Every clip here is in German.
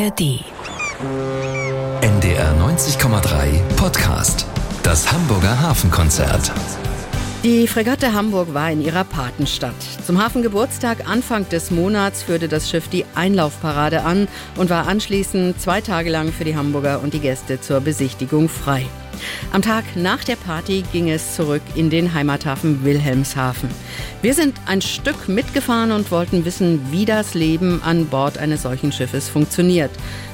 ARD. NDR 90,3 Podcast. Das Hamburger Hafenkonzert. Die Fregatte Hamburg war in ihrer Patenstadt. Zum Hafengeburtstag Anfang des Monats führte das Schiff die Einlaufparade an und war anschließend zwei Tage lang für die Hamburger und die Gäste zur Besichtigung frei. Am Tag nach der Party ging es zurück in den Heimathafen Wilhelmshaven. Wir sind ein Stück mitgefahren und wollten wissen, wie das Leben an Bord eines solchen Schiffes funktioniert,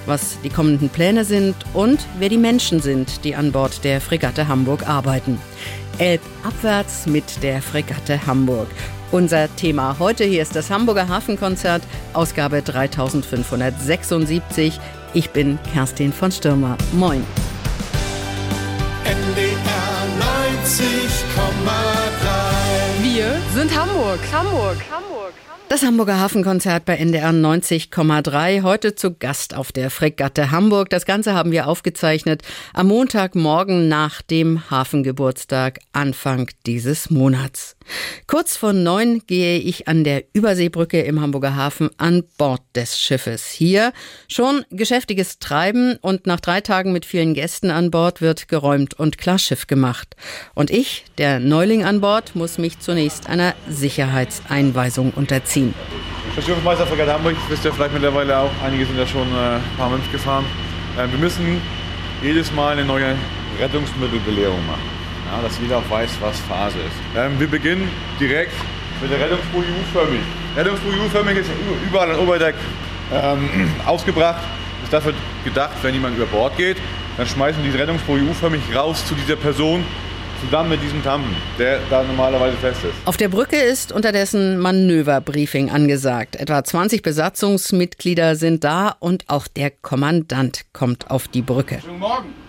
was die kommenden Pläne sind und wer die Menschen sind, die an Bord der Fregatte Hamburg arbeiten. Elbabwärts mit der Fregatte Hamburg. Unser Thema heute hier ist das Hamburger Hafenkonzert, Ausgabe 3576. Ich bin Kerstin von Stürmer. Moin. Sind Hamburg. Hamburg. Hamburg. Das Hamburger Hafenkonzert bei NDR 90,3. Heute zu Gast auf der Fregatte Hamburg. Das Ganze haben wir aufgezeichnet am Montagmorgen nach dem Hafengeburtstag Anfang dieses Monats. Kurz vor neun gehe ich an der Überseebrücke im Hamburger Hafen an Bord des Schiffes. Hier schon geschäftiges Treiben und nach drei Tagen mit vielen Gästen an Bord wird geräumt und Klarschiff gemacht. Und ich, der Neuling an Bord, muss mich zunächst einer Sicherheitseinweisung unterziehen. Der Schiffsmeister Fregatte Hamburg, wisst ihr vielleicht mittlerweile auch, einige sind ja schon äh, ein paar Mal mitgefahren. Äh, wir müssen jedes Mal eine neue Rettungsmittelbelehrung machen ja, dass jeder auch weiß, was Phase ist. Ähm, wir beginnen direkt mit der Rettungsboje U-förmig. Rettungsboje U-förmig ist überall an Oberdeck ähm, ausgebracht. Ist dafür gedacht, wenn jemand über Bord geht, dann schmeißen wir diese Rettungsboje U-förmig raus zu dieser Person, zusammen mit diesem Tampen, der da normalerweise fest ist. Auf der Brücke ist unterdessen Manöverbriefing angesagt. Etwa 20 Besatzungsmitglieder sind da und auch der Kommandant kommt auf die Brücke. Guten Morgen.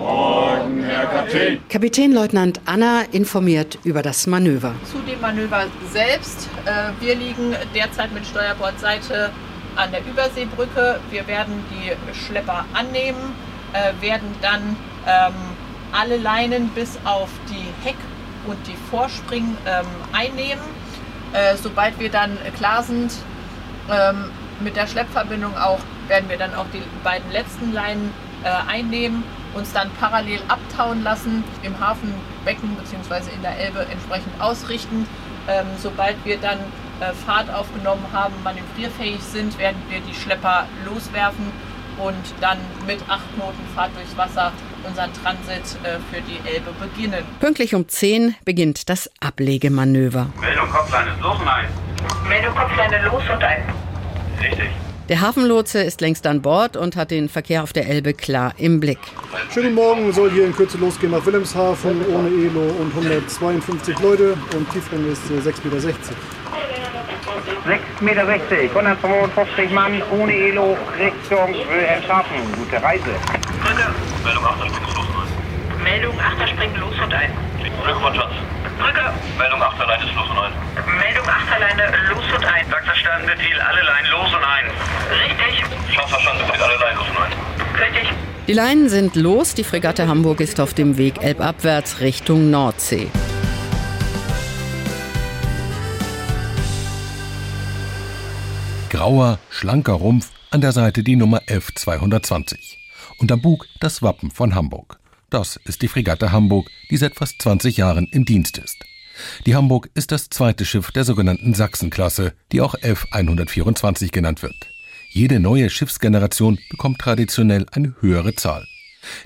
Morgen, Herr Kapitän. Kapitänleutnant Anna informiert über das Manöver. Zu dem Manöver selbst. Äh, wir liegen derzeit mit Steuerbordseite an der Überseebrücke. Wir werden die Schlepper annehmen, äh, werden dann ähm, alle Leinen bis auf die Heck- und die Vorspringen ähm, einnehmen. Äh, sobald wir dann klar sind ähm, mit der Schleppverbindung auch, werden wir dann auch die beiden letzten Leinen einnehmen uns dann parallel abtauen lassen, im Hafenbecken bzw. in der Elbe entsprechend ausrichten. Ähm, sobald wir dann äh, Fahrt aufgenommen haben, manövrierfähig sind, werden wir die Schlepper loswerfen und dann mit acht Knoten Fahrt durchs Wasser unseren Transit äh, für die Elbe beginnen. Pünktlich um 10 beginnt das Ablegemanöver. Meldung Kopfleine los und ein. Meldung Kopfleine los und ein. Richtig. Der Hafenlotse ist längst an Bord und hat den Verkehr auf der Elbe klar im Blick. Schönen Morgen, soll hier in Kürze losgehen nach Wilhelmshaven ohne Elo und 152 Leute und Tiefgang ist 6,60 Meter. 6,60 Meter, 152 Mann ohne Elo Richtung Wilhelmshaven. Gute Reise. Meldung 8, springen los und ein. Meldung 8, springen los und ein. Glückwunsch, Schatz. Brücke. Meldung 8, Leine ist los und ein. Meldung 8, Leine los und ein. Sagt verstanden, Befehl, alle Leinen los und ein. Richtig. Schatz verstanden, Befehl, alle Leinen los und ein. Richtig. Die Leinen sind los, die Fregatte Hamburg ist auf dem Weg elbabwärts Richtung Nordsee. Grauer, schlanker Rumpf, an der Seite die Nummer F220. Und am Bug das Wappen von Hamburg. Das ist die Fregatte Hamburg, die seit fast 20 Jahren im Dienst ist. Die Hamburg ist das zweite Schiff der sogenannten Sachsenklasse, die auch F124 genannt wird. Jede neue Schiffsgeneration bekommt traditionell eine höhere Zahl.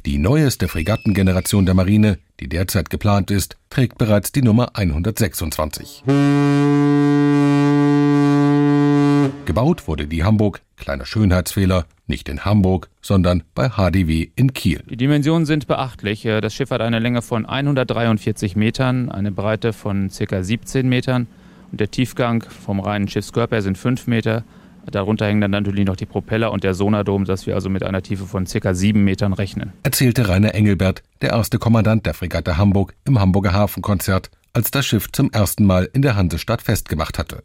Die neueste Fregattengeneration der Marine, die derzeit geplant ist, trägt bereits die Nummer 126. Gebaut wurde die Hamburg, kleiner Schönheitsfehler, nicht in Hamburg, sondern bei HDW in Kiel. Die Dimensionen sind beachtlich. Das Schiff hat eine Länge von 143 Metern, eine Breite von ca. 17 Metern und der Tiefgang vom reinen Schiffskörper sind 5 Meter. Darunter hängen dann natürlich noch die Propeller und der Sonardom, dass wir also mit einer Tiefe von ca. 7 Metern rechnen. Erzählte Rainer Engelbert, der erste Kommandant der Fregatte Hamburg im Hamburger Hafenkonzert, als das Schiff zum ersten Mal in der Hansestadt festgemacht hatte.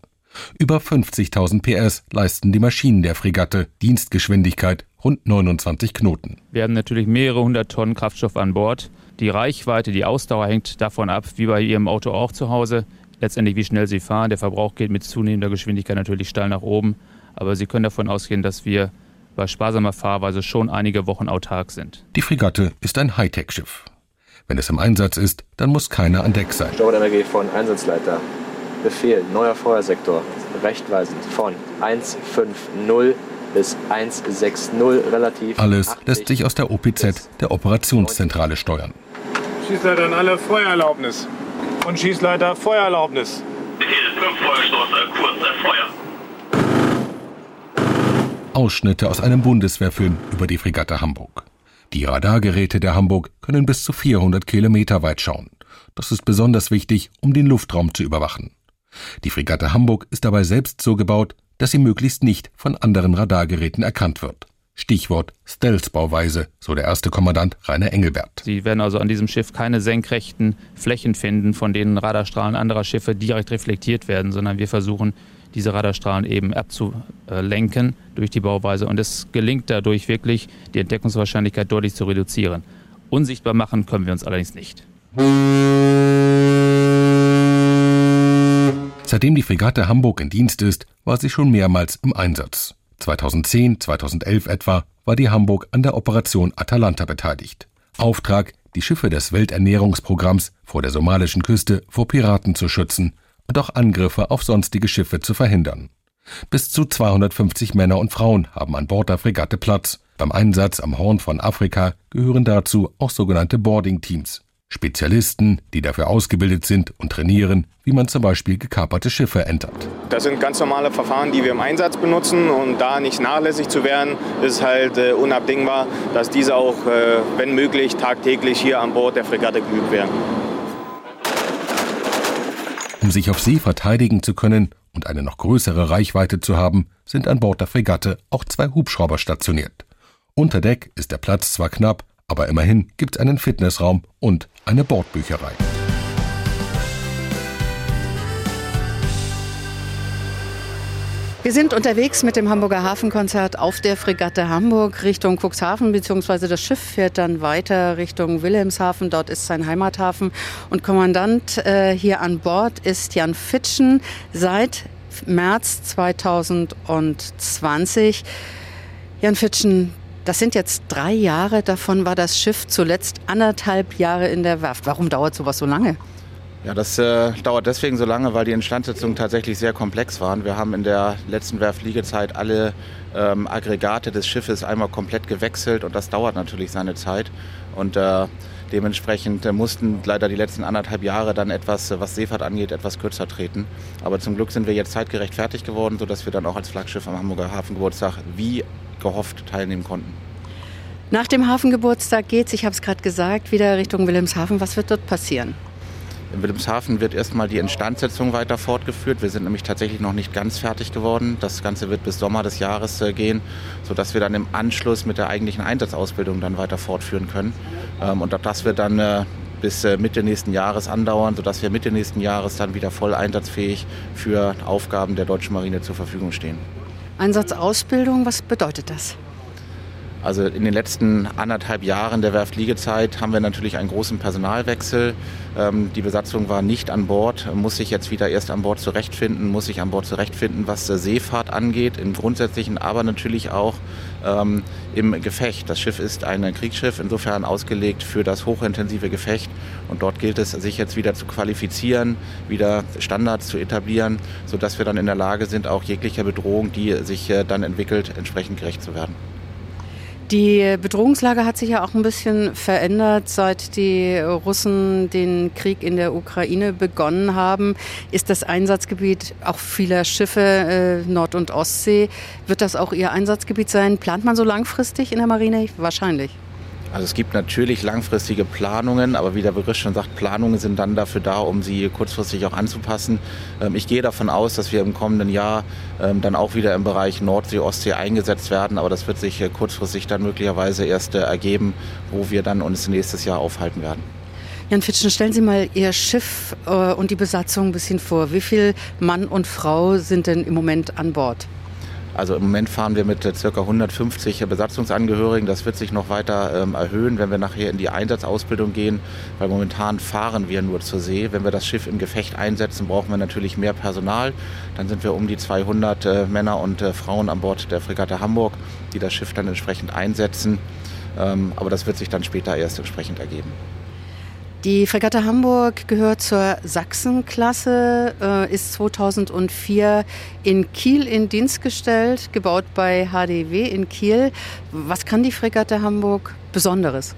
Über 50.000 PS leisten die Maschinen der Fregatte, Dienstgeschwindigkeit rund 29 Knoten. Wir haben natürlich mehrere hundert Tonnen Kraftstoff an Bord. Die Reichweite, die Ausdauer hängt davon ab, wie bei Ihrem Auto auch zu Hause. Letztendlich, wie schnell Sie fahren. Der Verbrauch geht mit zunehmender Geschwindigkeit natürlich steil nach oben. Aber Sie können davon ausgehen, dass wir bei sparsamer Fahrweise schon einige Wochen autark sind. Die Fregatte ist ein Hightech-Schiff. Wenn es im Einsatz ist, dann muss keiner an Deck sein. Steuerenergie von Einsatzleiter. Befehl, neuer Feuersektor, rechtweisend von 150 bis 160 relativ. Alles lässt sich aus der OPZ, der Operationszentrale, steuern. Schießleiter an alle Feuererlaubnis. Und Schießleiter Feuererlaubnis. Befehl 5 Feuerstoße, kurz Feuer. Ausschnitte aus einem Bundeswehrfilm über die Fregatte Hamburg. Die Radargeräte der Hamburg können bis zu 400 Kilometer weit schauen. Das ist besonders wichtig, um den Luftraum zu überwachen. Die Fregatte Hamburg ist dabei selbst so gebaut, dass sie möglichst nicht von anderen Radargeräten erkannt wird. Stichwort Stealth-Bauweise, so der erste Kommandant Rainer Engelbert. Sie werden also an diesem Schiff keine senkrechten Flächen finden, von denen Radarstrahlen anderer Schiffe direkt reflektiert werden, sondern wir versuchen, diese Radarstrahlen eben abzulenken durch die Bauweise. Und es gelingt dadurch wirklich, die Entdeckungswahrscheinlichkeit deutlich zu reduzieren. Unsichtbar machen können wir uns allerdings nicht. Seitdem die Fregatte Hamburg in Dienst ist, war sie schon mehrmals im Einsatz. 2010, 2011 etwa war die Hamburg an der Operation Atalanta beteiligt. Auftrag, die Schiffe des Welternährungsprogramms vor der somalischen Küste vor Piraten zu schützen und auch Angriffe auf sonstige Schiffe zu verhindern. Bis zu 250 Männer und Frauen haben an Bord der Fregatte Platz. Beim Einsatz am Horn von Afrika gehören dazu auch sogenannte Boarding-Teams. Spezialisten, die dafür ausgebildet sind und trainieren, wie man zum Beispiel gekaperte Schiffe entert. Das sind ganz normale Verfahren, die wir im Einsatz benutzen. Und da nicht nachlässig zu werden, ist halt äh, unabdingbar, dass diese auch, äh, wenn möglich, tagtäglich hier an Bord der Fregatte geübt werden. Um sich auf See verteidigen zu können und eine noch größere Reichweite zu haben, sind an Bord der Fregatte auch zwei Hubschrauber stationiert. Unter Deck ist der Platz zwar knapp, aber immerhin gibt es einen Fitnessraum und eine Bordbücherei. Wir sind unterwegs mit dem Hamburger Hafenkonzert auf der Fregatte Hamburg Richtung Cuxhaven, beziehungsweise das Schiff fährt dann weiter Richtung Wilhelmshaven. Dort ist sein Heimathafen. Und Kommandant äh, hier an Bord ist Jan Fitschen seit März 2020. Jan Fitschen, das sind jetzt drei Jahre. Davon war das Schiff zuletzt anderthalb Jahre in der Werft. Warum dauert sowas so lange? Ja, das äh, dauert deswegen so lange, weil die Instandsetzungen tatsächlich sehr komplex waren. Wir haben in der letzten Werftliegezeit alle ähm, Aggregate des Schiffes einmal komplett gewechselt und das dauert natürlich seine Zeit. Und äh, dementsprechend äh, mussten leider die letzten anderthalb Jahre dann etwas, äh, was Seefahrt angeht, etwas kürzer treten. Aber zum Glück sind wir jetzt zeitgerecht fertig geworden, sodass wir dann auch als Flaggschiff am Hamburger Hafengeburtstag wie gehofft teilnehmen konnten. Nach dem Hafengeburtstag geht es, ich habe es gerade gesagt, wieder Richtung Wilhelmshaven. Was wird dort passieren? In Wilhelmshaven wird erstmal die Instandsetzung weiter fortgeführt. Wir sind nämlich tatsächlich noch nicht ganz fertig geworden. Das Ganze wird bis Sommer des Jahres äh, gehen, sodass wir dann im Anschluss mit der eigentlichen Einsatzausbildung dann weiter fortführen können. Ähm, und das wird dann äh, bis äh, Mitte nächsten Jahres andauern, sodass wir Mitte nächsten Jahres dann wieder voll einsatzfähig für Aufgaben der deutschen Marine zur Verfügung stehen. Einsatzausbildung, was bedeutet das? Also in den letzten anderthalb Jahren der Werftliegezeit haben wir natürlich einen großen Personalwechsel. Ähm, die Besatzung war nicht an Bord, muss sich jetzt wieder erst an Bord zurechtfinden, muss sich an Bord zurechtfinden, was Seefahrt angeht, im Grundsätzlichen, aber natürlich auch ähm, im Gefecht. Das Schiff ist ein Kriegsschiff, insofern ausgelegt für das hochintensive Gefecht. Und dort gilt es, sich jetzt wieder zu qualifizieren, wieder Standards zu etablieren, sodass wir dann in der Lage sind, auch jeglicher Bedrohung, die sich äh, dann entwickelt, entsprechend gerecht zu werden. Die Bedrohungslage hat sich ja auch ein bisschen verändert, seit die Russen den Krieg in der Ukraine begonnen haben. Ist das Einsatzgebiet auch vieler Schiffe äh, Nord- und Ostsee? Wird das auch Ihr Einsatzgebiet sein? Plant man so langfristig in der Marine? Wahrscheinlich. Also es gibt natürlich langfristige Planungen, aber wie der Begriff schon sagt, Planungen sind dann dafür da, um sie kurzfristig auch anzupassen. Ähm, ich gehe davon aus, dass wir im kommenden Jahr ähm, dann auch wieder im Bereich Nordsee, Ostsee eingesetzt werden, aber das wird sich äh, kurzfristig dann möglicherweise erst äh, ergeben, wo wir dann uns nächstes Jahr aufhalten werden. Jan Fitschen, stellen Sie mal Ihr Schiff äh, und die Besatzung ein bisschen vor. Wie viel Mann und Frau sind denn im Moment an Bord? Also im Moment fahren wir mit ca. 150 Besatzungsangehörigen. Das wird sich noch weiter ähm, erhöhen, wenn wir nachher in die Einsatzausbildung gehen, weil momentan fahren wir nur zur See. Wenn wir das Schiff im Gefecht einsetzen, brauchen wir natürlich mehr Personal. Dann sind wir um die 200 äh, Männer und äh, Frauen an Bord der Fregatte Hamburg, die das Schiff dann entsprechend einsetzen. Ähm, aber das wird sich dann später erst entsprechend ergeben. Die Fregatte Hamburg gehört zur Sachsenklasse, äh, ist 2004 in Kiel in Dienst gestellt, gebaut bei HDW in Kiel. Was kann die Fregatte Hamburg Besonderes?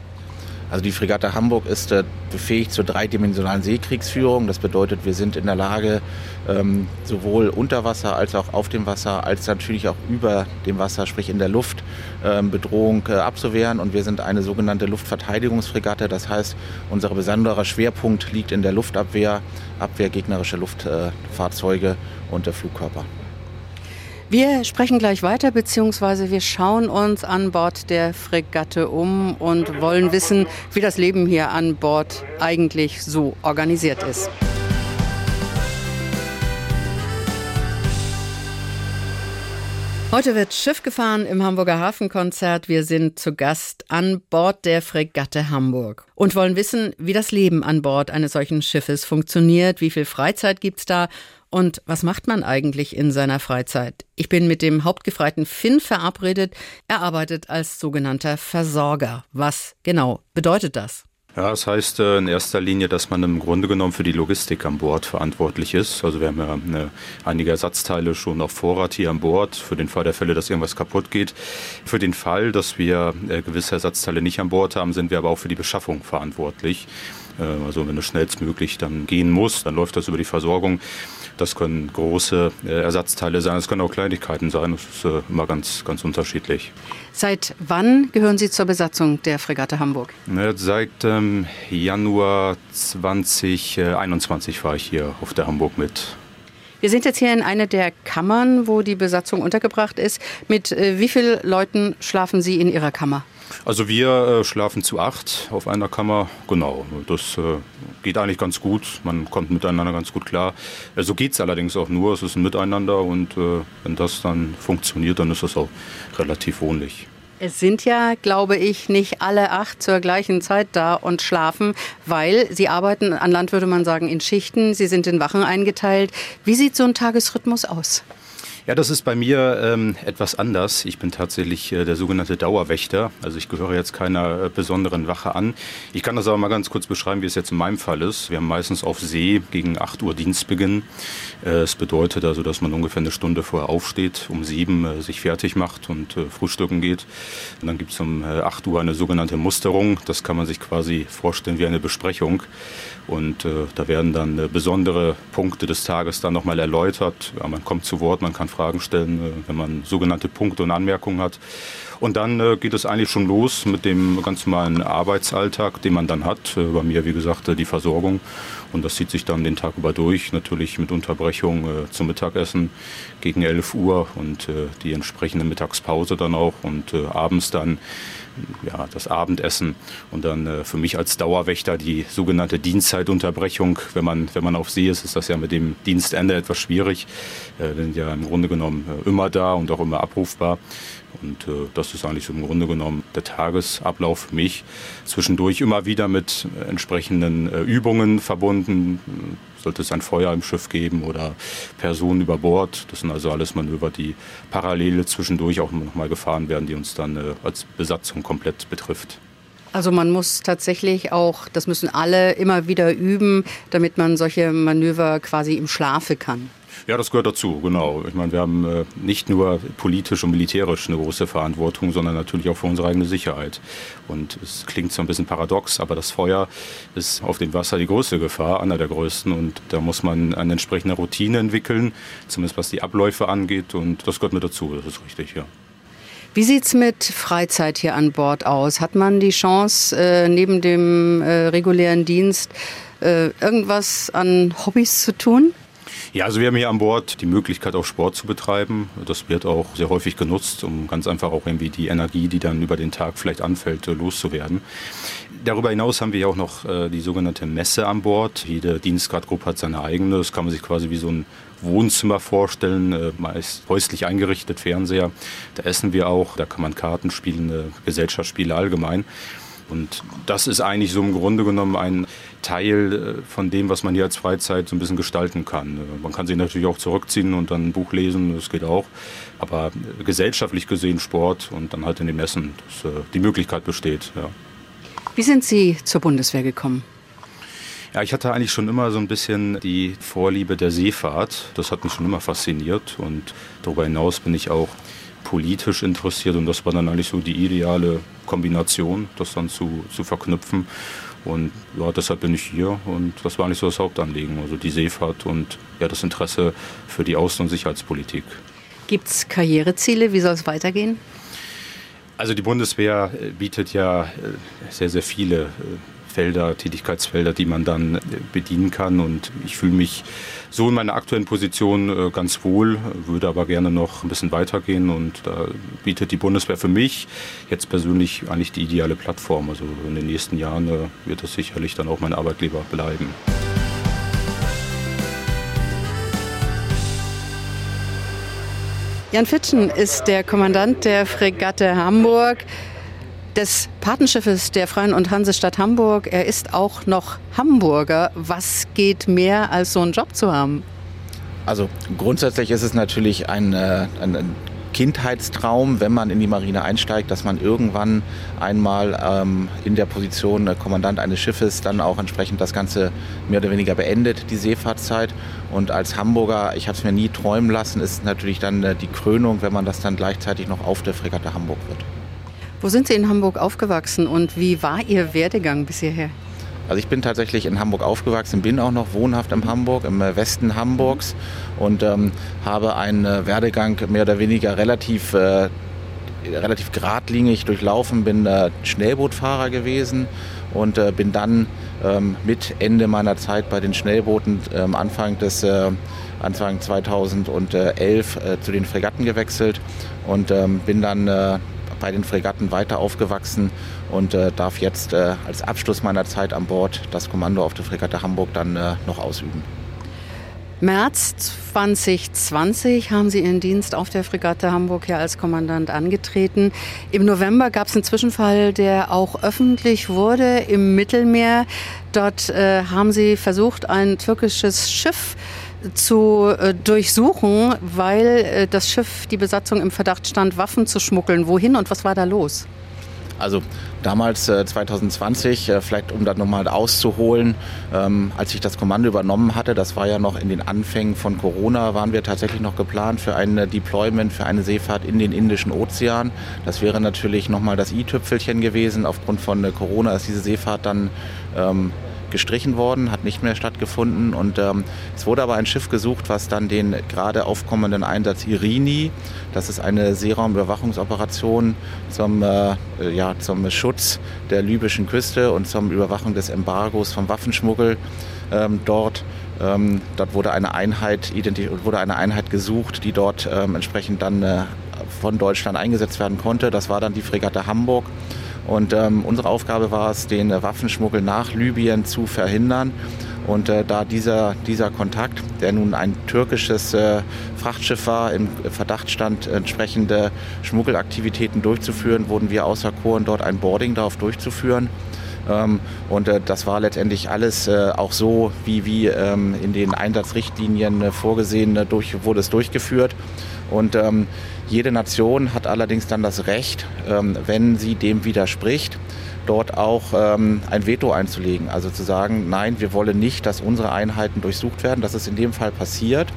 Also die Fregatte Hamburg ist äh, befähigt zur dreidimensionalen Seekriegsführung. Das bedeutet, wir sind in der Lage, ähm, sowohl unter Wasser als auch auf dem Wasser, als natürlich auch über dem Wasser, sprich in der Luft, ähm, Bedrohung äh, abzuwehren. Und wir sind eine sogenannte Luftverteidigungsfregatte. Das heißt, unser besonderer Schwerpunkt liegt in der Luftabwehr, Abwehr gegnerischer Luftfahrzeuge und der Flugkörper. Wir sprechen gleich weiter, beziehungsweise wir schauen uns an Bord der Fregatte um und wollen wissen, wie das Leben hier an Bord eigentlich so organisiert ist. Heute wird Schiff gefahren im Hamburger Hafenkonzert. Wir sind zu Gast an Bord der Fregatte Hamburg und wollen wissen, wie das Leben an Bord eines solchen Schiffes funktioniert, wie viel Freizeit gibt's da und was macht man eigentlich in seiner Freizeit? Ich bin mit dem Hauptgefreiten Finn verabredet. Er arbeitet als sogenannter Versorger. Was genau bedeutet das? Ja, das heißt äh, in erster Linie, dass man im Grunde genommen für die Logistik an Bord verantwortlich ist. Also wir haben ja eine, einige Ersatzteile schon auf Vorrat hier an Bord, für den Fall der Fälle, dass irgendwas kaputt geht. Für den Fall, dass wir äh, gewisse Ersatzteile nicht an Bord haben, sind wir aber auch für die Beschaffung verantwortlich. Äh, also wenn es schnellstmöglich dann gehen muss, dann läuft das über die Versorgung. Das können große äh, Ersatzteile sein, es können auch Kleinigkeiten sein. Das ist äh, immer ganz, ganz unterschiedlich. Seit wann gehören Sie zur Besatzung der Fregatte Hamburg? Seit ähm, Januar 2021 war ich hier auf der Hamburg mit. Wir sind jetzt hier in einer der Kammern, wo die Besatzung untergebracht ist. Mit äh, wie vielen Leuten schlafen Sie in Ihrer Kammer? Also wir äh, schlafen zu acht auf einer Kammer. Genau, das äh, geht eigentlich ganz gut. Man kommt miteinander ganz gut klar. Äh, so geht es allerdings auch nur. Es ist ein Miteinander und äh, wenn das dann funktioniert, dann ist das auch relativ wohnlich. Es sind ja, glaube ich, nicht alle acht zur gleichen Zeit da und schlafen, weil sie arbeiten, an Land würde man sagen, in Schichten. Sie sind in Wachen eingeteilt. Wie sieht so ein Tagesrhythmus aus? Ja, das ist bei mir ähm, etwas anders. Ich bin tatsächlich äh, der sogenannte Dauerwächter. Also ich gehöre jetzt keiner äh, besonderen Wache an. Ich kann das aber mal ganz kurz beschreiben, wie es jetzt in meinem Fall ist. Wir haben meistens auf See gegen 8 Uhr Dienstbeginn. Äh, es bedeutet also, dass man ungefähr eine Stunde vorher aufsteht, um sieben äh, sich fertig macht und äh, frühstücken geht. Und dann gibt es um 8 Uhr eine sogenannte Musterung. Das kann man sich quasi vorstellen wie eine Besprechung. Und äh, da werden dann äh, besondere Punkte des Tages dann nochmal erläutert. Ja, man kommt zu Wort, man kann Fragen stellen, äh, wenn man sogenannte Punkte und Anmerkungen hat. Und dann äh, geht es eigentlich schon los mit dem ganz normalen Arbeitsalltag, den man dann hat. Äh, bei mir, wie gesagt, die Versorgung. Und das zieht sich dann den Tag über durch, natürlich mit Unterbrechung zum Mittagessen gegen 11 Uhr und die entsprechende Mittagspause dann auch und abends dann ja, das Abendessen und dann äh, für mich als Dauerwächter die sogenannte Dienstzeitunterbrechung. Wenn man, wenn man auf See ist, ist das ja mit dem Dienstende etwas schwierig. Äh, sind ja im Grunde genommen äh, immer da und auch immer abrufbar. Und äh, das ist eigentlich so im Grunde genommen der Tagesablauf für mich. Zwischendurch immer wieder mit entsprechenden äh, Übungen verbunden. Sollte es ein Feuer im Schiff geben oder Personen über Bord. Das sind also alles Manöver, die parallel zwischendurch auch nochmal gefahren werden, die uns dann äh, als Besatzung komplett betrifft. Also man muss tatsächlich auch, das müssen alle immer wieder üben, damit man solche Manöver quasi im Schlafe kann. Ja, das gehört dazu, genau. Ich meine, wir haben äh, nicht nur politisch und militärisch eine große Verantwortung, sondern natürlich auch für unsere eigene Sicherheit. Und es klingt so ein bisschen paradox, aber das Feuer ist auf dem Wasser die größte Gefahr, einer der größten. Und da muss man eine entsprechende Routine entwickeln, zumindest was die Abläufe angeht. Und das gehört mit dazu, das ist richtig, ja. Wie sieht es mit Freizeit hier an Bord aus? Hat man die Chance, äh, neben dem äh, regulären Dienst irgendwas an Hobbys zu tun? Ja, also wir haben hier an Bord die Möglichkeit, auch Sport zu betreiben. Das wird auch sehr häufig genutzt, um ganz einfach auch irgendwie die Energie, die dann über den Tag vielleicht anfällt, äh, loszuwerden. Darüber hinaus haben wir ja auch noch äh, die sogenannte Messe an Bord. Jede Dienstgradgruppe hat seine eigene. Das kann man sich quasi wie so ein Wohnzimmer vorstellen, äh, meist häuslich eingerichtet, Fernseher. Da essen wir auch, da kann man Karten spielen, Gesellschaftsspiele allgemein. Und das ist eigentlich so im Grunde genommen ein Teil äh, von dem, was man hier als Freizeit so ein bisschen gestalten kann. Äh, man kann sich natürlich auch zurückziehen und dann ein Buch lesen, das geht auch. Aber äh, gesellschaftlich gesehen Sport und dann halt in den Messen, dass die Möglichkeit besteht. Ja. Wie sind Sie zur Bundeswehr gekommen? Ja, ich hatte eigentlich schon immer so ein bisschen die Vorliebe der Seefahrt. Das hat mich schon immer fasziniert und darüber hinaus bin ich auch politisch interessiert und das war dann eigentlich so die ideale Kombination, das dann zu, zu verknüpfen. Und ja, deshalb bin ich hier und das war eigentlich so das Hauptanliegen, also die Seefahrt und ja, das Interesse für die Außen- und Sicherheitspolitik. Gibt es Karriereziele? Wie soll es weitergehen? Also die Bundeswehr bietet ja äh, sehr, sehr viele äh, Felder, Tätigkeitsfelder, die man dann bedienen kann. Und ich fühle mich so in meiner aktuellen Position ganz wohl, würde aber gerne noch ein bisschen weitergehen. Und da bietet die Bundeswehr für mich jetzt persönlich eigentlich die ideale Plattform. Also in den nächsten Jahren wird das sicherlich dann auch mein Arbeitgeber bleiben. Jan Fitschen ist der Kommandant der Fregatte Hamburg, des Patenschiffes der Freien und Hansestadt Hamburg. Er ist auch noch Hamburger. Was geht mehr, als so einen Job zu haben? Also grundsätzlich ist es natürlich ein, äh, ein Kindheitstraum, wenn man in die Marine einsteigt, dass man irgendwann einmal ähm, in der Position äh, Kommandant eines Schiffes dann auch entsprechend das Ganze mehr oder weniger beendet, die Seefahrtszeit. Und als Hamburger, ich habe es mir nie träumen lassen, ist natürlich dann äh, die Krönung, wenn man das dann gleichzeitig noch auf der Fregatte Hamburg wird. Wo sind Sie in Hamburg aufgewachsen und wie war Ihr Werdegang bis hierher? Also ich bin tatsächlich in Hamburg aufgewachsen, bin auch noch wohnhaft in Hamburg, im äh, Westen Hamburgs und ähm, habe einen äh, Werdegang mehr oder weniger relativ, äh, relativ geradlinig durchlaufen, bin äh, Schnellbootfahrer gewesen und äh, bin dann ähm, mit Ende meiner Zeit bei den Schnellbooten ähm, Anfang des äh, Anfang 2011 zu den Fregatten gewechselt und ähm, bin dann bei den Fregatten weiter aufgewachsen und äh, darf jetzt äh, als Abschluss meiner Zeit an Bord das Kommando auf der Fregatte Hamburg dann äh, noch ausüben. März 2020 haben Sie Ihren Dienst auf der Fregatte Hamburg ja als Kommandant angetreten. Im November gab es einen Zwischenfall, der auch öffentlich wurde im Mittelmeer. Dort äh, haben Sie versucht, ein türkisches Schiff zu äh, durchsuchen, weil äh, das Schiff, die Besatzung im Verdacht stand, Waffen zu schmuggeln. Wohin und was war da los? Also damals äh, 2020, äh, vielleicht um das nochmal auszuholen, ähm, als ich das Kommando übernommen hatte, das war ja noch in den Anfängen von Corona, waren wir tatsächlich noch geplant für ein Deployment, für eine Seefahrt in den Indischen Ozean. Das wäre natürlich nochmal das i-Tüpfelchen gewesen. Aufgrund von äh, Corona ist diese Seefahrt dann ähm, gestrichen worden, hat nicht mehr stattgefunden. Und ähm, es wurde aber ein Schiff gesucht, was dann den gerade aufkommenden Einsatz Irini, das ist eine Seeraumüberwachungsoperation zum, äh, ja, zum Schutz der libyschen Küste und zur Überwachung des Embargos vom Waffenschmuggel ähm, dort. Ähm, dort wurde eine Einheit wurde eine Einheit gesucht, die dort ähm, entsprechend dann äh, von Deutschland eingesetzt werden konnte. Das war dann die Fregatte Hamburg. Und ähm, unsere Aufgabe war es, den äh, Waffenschmuggel nach Libyen zu verhindern. Und äh, da dieser, dieser Kontakt, der nun ein türkisches äh, Frachtschiff war, im Verdacht stand, entsprechende Schmuggelaktivitäten durchzuführen, wurden wir auserkoren, dort ein Boarding darauf durchzuführen. Ähm, und äh, das war letztendlich alles äh, auch so, wie, wie ähm, in den Einsatzrichtlinien äh, vorgesehen, durch, wurde es durchgeführt. Und ähm, jede Nation hat allerdings dann das Recht, ähm, wenn sie dem widerspricht, dort auch ähm, ein Veto einzulegen. Also zu sagen, nein, wir wollen nicht, dass unsere Einheiten durchsucht werden. Das ist in dem Fall passiert.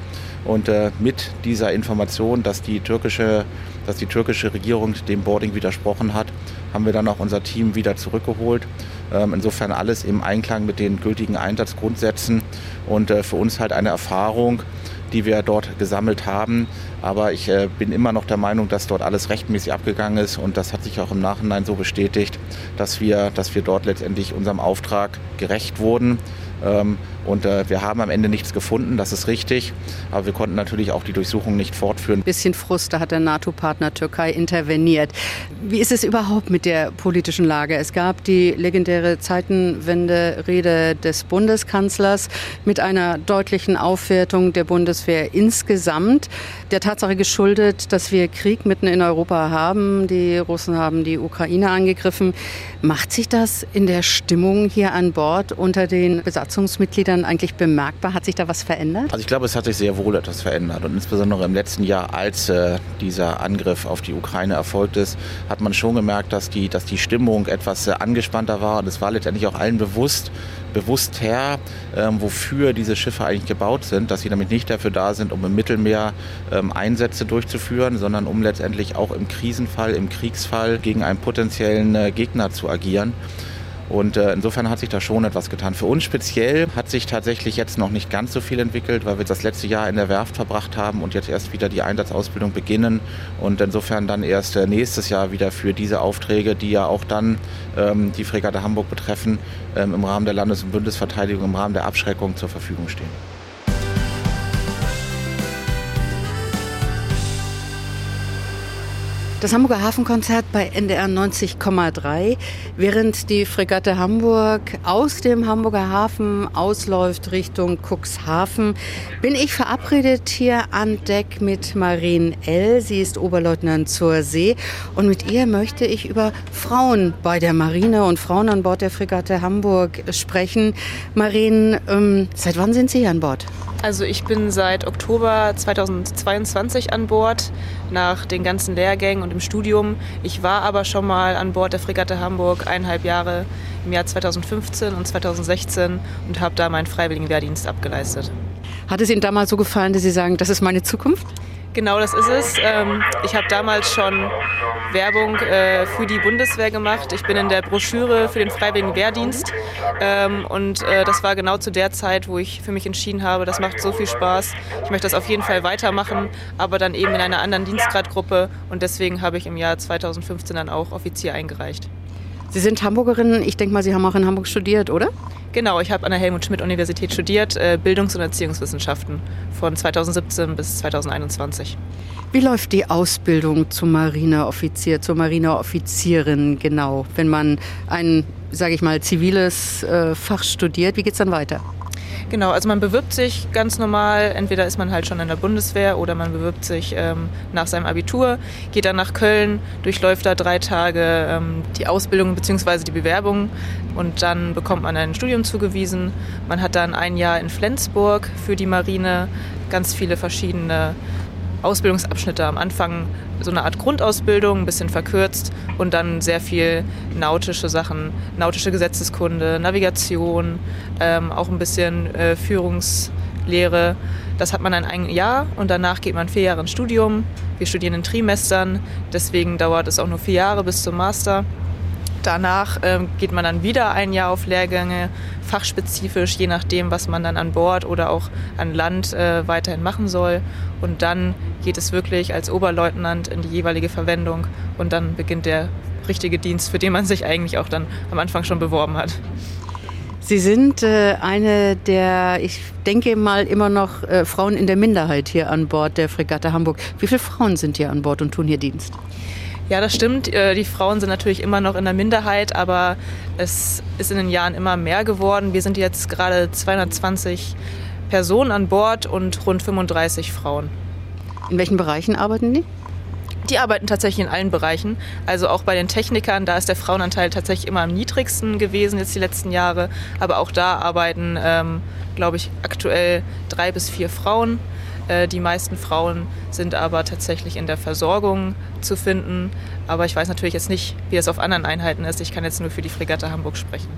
Und äh, mit dieser Information, dass die, türkische, dass die türkische Regierung dem Boarding widersprochen hat, haben wir dann auch unser Team wieder zurückgeholt. Ähm, insofern alles im Einklang mit den gültigen Einsatzgrundsätzen und äh, für uns halt eine Erfahrung, die wir dort gesammelt haben. Aber ich äh, bin immer noch der Meinung, dass dort alles rechtmäßig abgegangen ist und das hat sich auch im Nachhinein so bestätigt, dass wir, dass wir dort letztendlich unserem Auftrag gerecht wurden. Ähm, und äh, wir haben am Ende nichts gefunden, das ist richtig. Aber wir konnten natürlich auch die Durchsuchung nicht fortführen. Ein bisschen Frust, da hat der NATO-Partner Türkei interveniert. Wie ist es überhaupt mit der politischen Lage? Es gab die legendäre Zeitenwende-Rede des Bundeskanzlers mit einer deutlichen Aufwertung der Bundeswehr insgesamt. Der Tatsache geschuldet, dass wir Krieg mitten in Europa haben. Die Russen haben die Ukraine angegriffen. Macht sich das in der Stimmung hier an Bord unter den Besatzungsmitgliedern eigentlich bemerkbar? Hat sich da was verändert? Also ich glaube, es hat sich sehr wohl etwas verändert. Und insbesondere im letzten Jahr, als äh, dieser Angriff auf die Ukraine erfolgt ist, hat man schon gemerkt, dass die, dass die Stimmung etwas äh, angespannter war. Und es war letztendlich auch allen bewusst, bewusst her, ähm, wofür diese Schiffe eigentlich gebaut sind, dass sie nämlich nicht dafür da sind, um im Mittelmeer ähm, Einsätze durchzuführen, sondern um letztendlich auch im Krisenfall, im Kriegsfall gegen einen potenziellen äh, Gegner zu agieren. Und äh, insofern hat sich da schon etwas getan. Für uns speziell hat sich tatsächlich jetzt noch nicht ganz so viel entwickelt, weil wir das letzte Jahr in der Werft verbracht haben und jetzt erst wieder die Einsatzausbildung beginnen und insofern dann erst äh, nächstes Jahr wieder für diese Aufträge, die ja auch dann ähm, die Fregatte Hamburg betreffen, ähm, im Rahmen der Landes- und Bundesverteidigung, im Rahmen der Abschreckung zur Verfügung stehen. Das Hamburger Hafenkonzert bei NDR 90,3. Während die Fregatte Hamburg aus dem Hamburger Hafen ausläuft Richtung Cuxhaven, bin ich verabredet hier an Deck mit Marien L. Sie ist Oberleutnant zur See und mit ihr möchte ich über Frauen bei der Marine und Frauen an Bord der Fregatte Hamburg sprechen. Marien, ähm, seit wann sind Sie an Bord? Also ich bin seit Oktober 2022 an Bord, nach den ganzen Lehrgängen und im Studium. Ich war aber schon mal an Bord der Fregatte Hamburg eineinhalb Jahre im Jahr 2015 und 2016 und habe da meinen freiwilligen Wehrdienst abgeleistet. Hat es Ihnen damals so gefallen, dass Sie sagen, das ist meine Zukunft? Genau, das ist es. Ähm, ich habe damals schon Werbung äh, für die Bundeswehr gemacht. Ich bin in der Broschüre für den Freiwilligen Wehrdienst ähm, und äh, das war genau zu der Zeit, wo ich für mich entschieden habe, das macht so viel Spaß. Ich möchte das auf jeden Fall weitermachen, aber dann eben in einer anderen Dienstgradgruppe und deswegen habe ich im Jahr 2015 dann auch Offizier eingereicht. Sie sind Hamburgerin. Ich denke mal, Sie haben auch in Hamburg studiert, oder? Genau, ich habe an der Helmut-Schmidt-Universität studiert, äh, Bildungs- und Erziehungswissenschaften von 2017 bis 2021. Wie läuft die Ausbildung zum Marineoffizier, zur Marineoffizierin genau, wenn man ein, sage ich mal, ziviles äh, Fach studiert? Wie geht es dann weiter? Genau, also man bewirbt sich ganz normal. Entweder ist man halt schon in der Bundeswehr oder man bewirbt sich ähm, nach seinem Abitur, geht dann nach Köln, durchläuft da drei Tage ähm, die Ausbildung bzw. die Bewerbung und dann bekommt man ein Studium zugewiesen. Man hat dann ein Jahr in Flensburg für die Marine ganz viele verschiedene Ausbildungsabschnitte am Anfang so eine Art Grundausbildung, ein bisschen verkürzt und dann sehr viel nautische Sachen, nautische Gesetzeskunde, Navigation, ähm, auch ein bisschen äh, Führungslehre. Das hat man dann ein Jahr und danach geht man vier Jahre ins Studium. Wir studieren in Trimestern, deswegen dauert es auch nur vier Jahre bis zum Master. Danach ähm, geht man dann wieder ein Jahr auf Lehrgänge, fachspezifisch, je nachdem, was man dann an Bord oder auch an Land äh, weiterhin machen soll. Und dann geht es wirklich als Oberleutnant in die jeweilige Verwendung und dann beginnt der richtige Dienst, für den man sich eigentlich auch dann am Anfang schon beworben hat. Sie sind äh, eine der, ich denke mal, immer noch äh, Frauen in der Minderheit hier an Bord der Fregatte Hamburg. Wie viele Frauen sind hier an Bord und tun hier Dienst? Ja, das stimmt. Äh, die Frauen sind natürlich immer noch in der Minderheit, aber es ist in den Jahren immer mehr geworden. Wir sind jetzt gerade 220 Personen an Bord und rund 35 Frauen. In welchen Bereichen arbeiten die? Die arbeiten tatsächlich in allen Bereichen. Also auch bei den Technikern, da ist der Frauenanteil tatsächlich immer am niedrigsten gewesen jetzt die letzten Jahre. Aber auch da arbeiten, ähm, glaube ich, aktuell drei bis vier Frauen. Äh, die meisten Frauen sind aber tatsächlich in der Versorgung zu finden. Aber ich weiß natürlich jetzt nicht, wie es auf anderen Einheiten ist. Ich kann jetzt nur für die Fregatte Hamburg sprechen.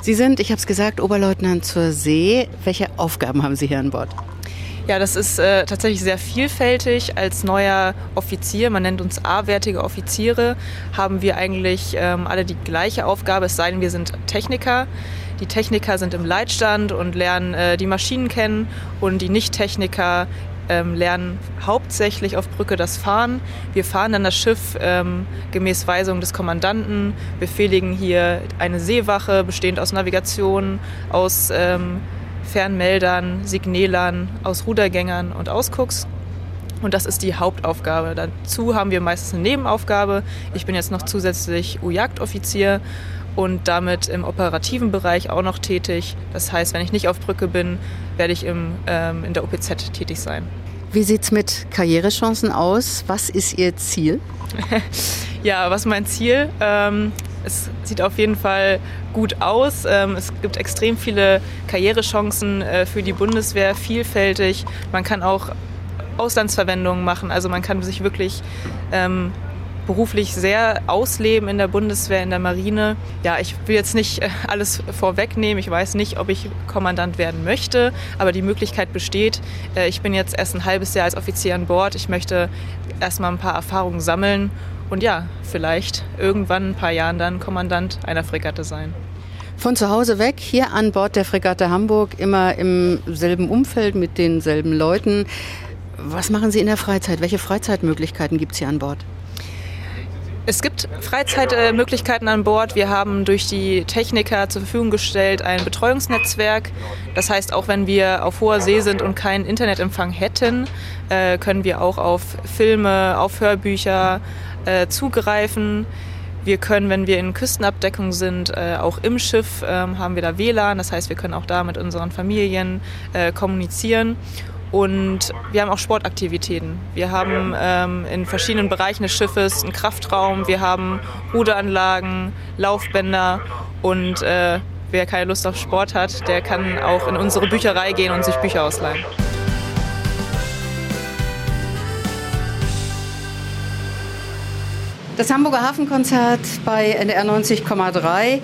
Sie sind, ich habe es gesagt, Oberleutnant zur See. Welche Aufgaben haben Sie hier an Bord? Ja, das ist äh, tatsächlich sehr vielfältig. Als neuer Offizier, man nennt uns A-wertige Offiziere, haben wir eigentlich ähm, alle die gleiche Aufgabe, es sei denn, wir sind Techniker. Die Techniker sind im Leitstand und lernen äh, die Maschinen kennen und die Nicht-Techniker ähm, lernen hauptsächlich auf Brücke das Fahren. Wir fahren dann das Schiff ähm, gemäß Weisung des Kommandanten, befehligen hier eine Seewache, bestehend aus Navigation, aus ähm, Fernmeldern, Signalern, aus Rudergängern und Ausgucks. Und das ist die Hauptaufgabe. Dazu haben wir meistens eine Nebenaufgabe. Ich bin jetzt noch zusätzlich U-Jagdoffizier und damit im operativen Bereich auch noch tätig. Das heißt, wenn ich nicht auf Brücke bin, werde ich im, ähm, in der OPZ tätig sein. Wie sieht es mit Karrierechancen aus? Was ist Ihr Ziel? ja, was ist mein Ziel? Ähm, es sieht auf jeden Fall gut aus. Ähm, es gibt extrem viele Karrierechancen äh, für die Bundeswehr, vielfältig. Man kann auch Auslandsverwendungen machen. Also man kann sich wirklich ähm, beruflich sehr ausleben in der Bundeswehr, in der Marine. Ja, ich will jetzt nicht äh, alles vorwegnehmen. Ich weiß nicht, ob ich Kommandant werden möchte, aber die Möglichkeit besteht. Äh, ich bin jetzt erst ein halbes Jahr als Offizier an Bord. Ich möchte erstmal ein paar Erfahrungen sammeln und ja, vielleicht irgendwann ein paar Jahren dann Kommandant einer Fregatte sein. Von zu Hause weg, hier an Bord der Fregatte Hamburg, immer im selben Umfeld mit denselben Leuten. Was machen Sie in der Freizeit? Welche Freizeitmöglichkeiten gibt es hier an Bord? Es gibt Freizeitmöglichkeiten an Bord. Wir haben durch die Techniker zur Verfügung gestellt ein Betreuungsnetzwerk. Das heißt, auch wenn wir auf hoher See sind und keinen Internetempfang hätten, äh, können wir auch auf Filme, auf Hörbücher äh, zugreifen. Wir können, wenn wir in Küstenabdeckung sind, äh, auch im Schiff haben wir da WLAN. Das heißt, wir können auch da mit unseren Familien kommunizieren. Und wir haben auch Sportaktivitäten. Wir haben ähm, in verschiedenen Bereichen des Schiffes einen Kraftraum, wir haben Ruderanlagen, Laufbänder und äh, wer keine Lust auf Sport hat, der kann auch in unsere Bücherei gehen und sich Bücher ausleihen. Das Hamburger Hafenkonzert bei NDR 90,3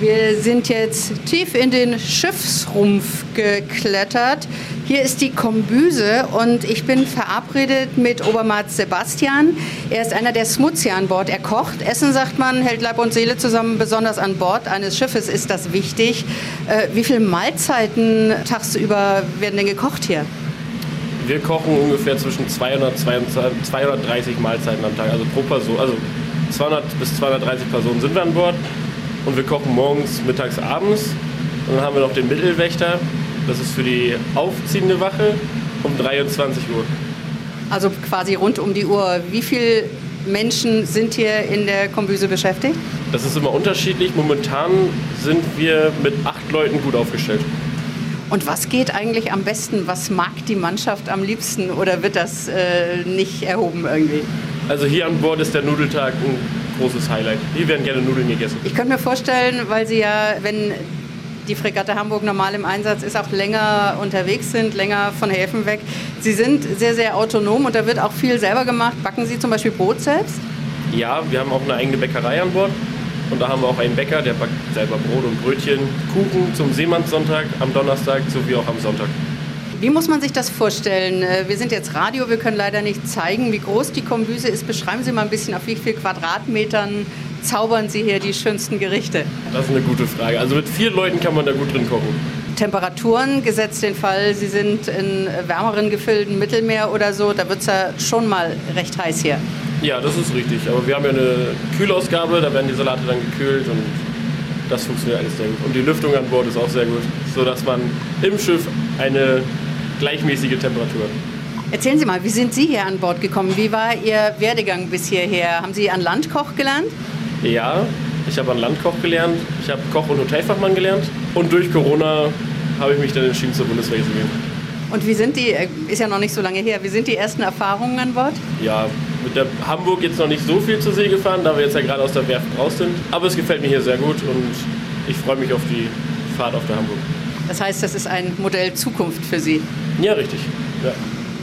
wir sind jetzt tief in den Schiffsrumpf geklettert. Hier ist die Kombüse und ich bin verabredet mit Obermaat Sebastian. Er ist einer der Smutzier an Bord. Er kocht. Essen, sagt man, hält Leib und Seele zusammen. Besonders an Bord eines Schiffes ist das wichtig. Äh, wie viele Mahlzeiten tagsüber werden denn gekocht hier? Wir kochen ungefähr zwischen 200 und 230 Mahlzeiten am Tag, also pro Person. Also 200 bis 230 Personen sind wir an Bord. Und wir kochen morgens, mittags, abends. Und dann haben wir noch den Mittelwächter. Das ist für die aufziehende Wache um 23 Uhr. Also quasi rund um die Uhr. Wie viele Menschen sind hier in der Kombüse beschäftigt? Das ist immer unterschiedlich. Momentan sind wir mit acht Leuten gut aufgestellt. Und was geht eigentlich am besten? Was mag die Mannschaft am liebsten oder wird das äh, nicht erhoben irgendwie? Also hier an Bord ist der Nudeltag ein großes Highlight. Hier werden gerne Nudeln gegessen. Ich könnte mir vorstellen, weil Sie ja, wenn die Fregatte Hamburg normal im Einsatz ist, auch länger unterwegs sind, länger von Häfen weg. Sie sind sehr, sehr autonom und da wird auch viel selber gemacht. Backen Sie zum Beispiel Brot selbst? Ja, wir haben auch eine eigene Bäckerei an Bord. Und da haben wir auch einen Bäcker, der backt selber Brot und Brötchen, Kuchen zum Seemannssonntag am Donnerstag sowie auch am Sonntag. Wie muss man sich das vorstellen? Äh, wir sind jetzt Radio, wir können leider nicht zeigen, wie groß die Kombüse ist. Beschreiben Sie mal ein bisschen, auf wie viel Quadratmetern zaubern Sie hier die schönsten Gerichte? Das ist eine gute Frage. Also mit vier Leuten kann man da gut drin kochen. Temperaturen, gesetzt den Fall, Sie sind in wärmeren Gefilden, Mittelmeer oder so, da wird es ja schon mal recht heiß hier. Ja, das ist richtig. Aber wir haben ja eine Kühlausgabe, da werden die Salate dann gekühlt und das funktioniert alles sehr gut. Und die Lüftung an Bord ist auch sehr gut, sodass man im Schiff eine gleichmäßige Temperatur. Erzählen Sie mal, wie sind Sie hier an Bord gekommen? Wie war Ihr Werdegang bis hierher? Haben Sie an Landkoch gelernt? Ja, ich habe an Landkoch gelernt. Ich habe Koch- und Hotelfachmann gelernt. Und durch Corona habe ich mich dann entschieden, zur Bundeswehr zu gehen. Und wie sind die, äh, ist ja noch nicht so lange her, wie sind die ersten Erfahrungen an Bord? Ja, mit der Hamburg jetzt noch nicht so viel zur See gefahren, da wir jetzt ja gerade aus der Werft raus sind. Aber es gefällt mir hier sehr gut und ich freue mich auf die Fahrt auf der Hamburg. Das heißt, das ist ein Modell Zukunft für Sie? Ja, richtig. Ja.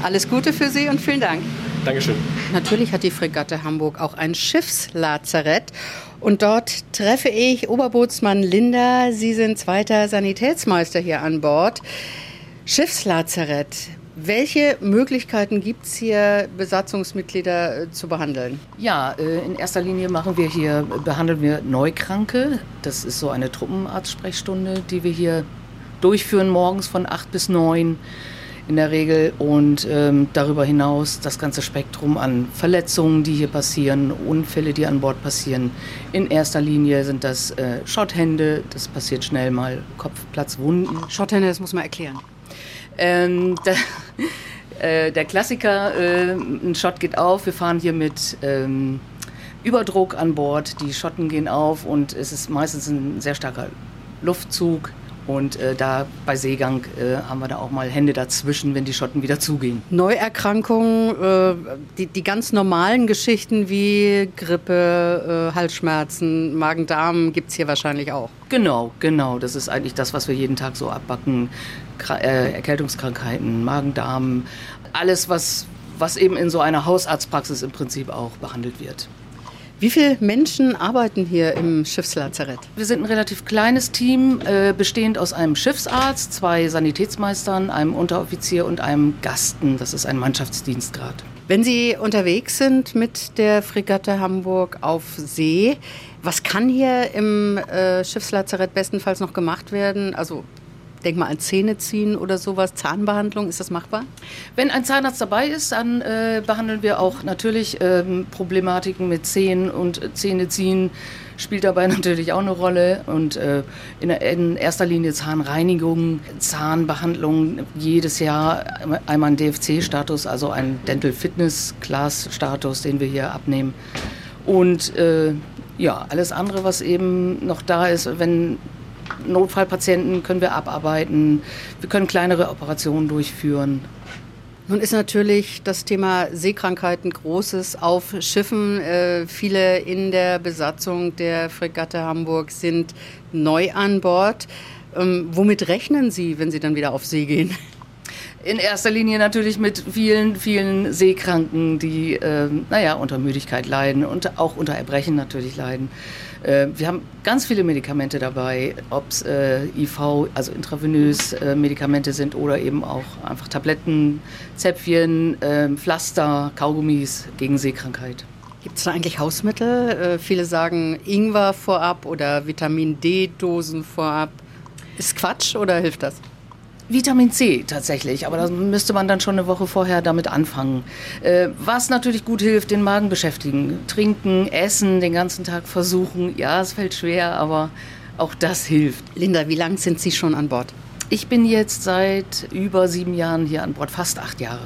Alles Gute für Sie und vielen Dank. Dankeschön. Natürlich hat die Fregatte Hamburg auch ein Schiffslazarett. Und dort treffe ich Oberbootsmann Linda. Sie sind zweiter Sanitätsmeister hier an Bord. Schiffslazarett. Welche Möglichkeiten gibt es hier, Besatzungsmitglieder äh, zu behandeln? Ja, äh, in erster Linie machen wir hier, behandeln wir Neukranke. Das ist so eine Truppenarztsprechstunde, die wir hier durchführen morgens von 8 bis 9. in der Regel. Und ähm, darüber hinaus das ganze Spektrum an Verletzungen, die hier passieren, Unfälle, die an Bord passieren. In erster Linie sind das äh, Schotthände, das passiert schnell mal, Kopfplatzwunden. Schotthände, das muss man erklären. Ähm, da, äh, der Klassiker, äh, ein Schott geht auf, wir fahren hier mit ähm, Überdruck an Bord, die Schotten gehen auf und es ist meistens ein sehr starker Luftzug. Und äh, da bei Seegang äh, haben wir da auch mal Hände dazwischen, wenn die Schotten wieder zugehen. Neuerkrankungen, äh, die, die ganz normalen Geschichten wie Grippe, äh, Halsschmerzen, Magen-Darm gibt es hier wahrscheinlich auch. Genau, genau. Das ist eigentlich das, was wir jeden Tag so abbacken. Kra äh, Erkältungskrankheiten, Magen-Darm, alles, was, was eben in so einer Hausarztpraxis im Prinzip auch behandelt wird. Wie viele Menschen arbeiten hier im Schiffslazarett? Wir sind ein relativ kleines Team, äh, bestehend aus einem Schiffsarzt, zwei Sanitätsmeistern, einem Unteroffizier und einem Gasten. Das ist ein Mannschaftsdienstgrad. Wenn Sie unterwegs sind mit der Fregatte Hamburg auf See, was kann hier im äh, Schiffslazarett bestenfalls noch gemacht werden? Also denk mal an Zähne ziehen oder sowas, Zahnbehandlung, ist das machbar? Wenn ein Zahnarzt dabei ist, dann äh, behandeln wir auch natürlich ähm, Problematiken mit Zähnen und Zähne ziehen spielt dabei natürlich auch eine Rolle und äh, in, in, erster Linie Zahnreinigung, Zahnbehandlung, jedes Jahr einmal ein DFC-Status, also ein Dental Fitness Class-Status, den wir hier abnehmen und äh, ja, alles andere, was eben noch da ist, wenn Notfallpatienten können wir abarbeiten. Wir können kleinere Operationen durchführen. Nun ist natürlich das Thema Seekrankheiten großes auf Schiffen. Äh, viele in der Besatzung der Fregatte Hamburg sind neu an Bord. Ähm, womit rechnen Sie, wenn Sie dann wieder auf See gehen? In erster Linie natürlich mit vielen, vielen Seekranken, die äh, naja, unter Müdigkeit leiden und auch unter Erbrechen natürlich leiden. Äh, wir haben ganz viele Medikamente dabei, ob es äh, IV, also intravenös äh, Medikamente sind oder eben auch einfach Tabletten, Zäpfchen, äh, Pflaster, Kaugummis gegen Seekrankheit. Gibt es da eigentlich Hausmittel? Äh, viele sagen Ingwer vorab oder Vitamin D-Dosen vorab. Ist Quatsch oder hilft das? Vitamin C tatsächlich, aber da müsste man dann schon eine Woche vorher damit anfangen. Äh, was natürlich gut hilft, den Magen beschäftigen. Trinken, essen, den ganzen Tag versuchen. Ja, es fällt schwer, aber auch das hilft. Linda, wie lange sind Sie schon an Bord? Ich bin jetzt seit über sieben Jahren hier an Bord, fast acht Jahre.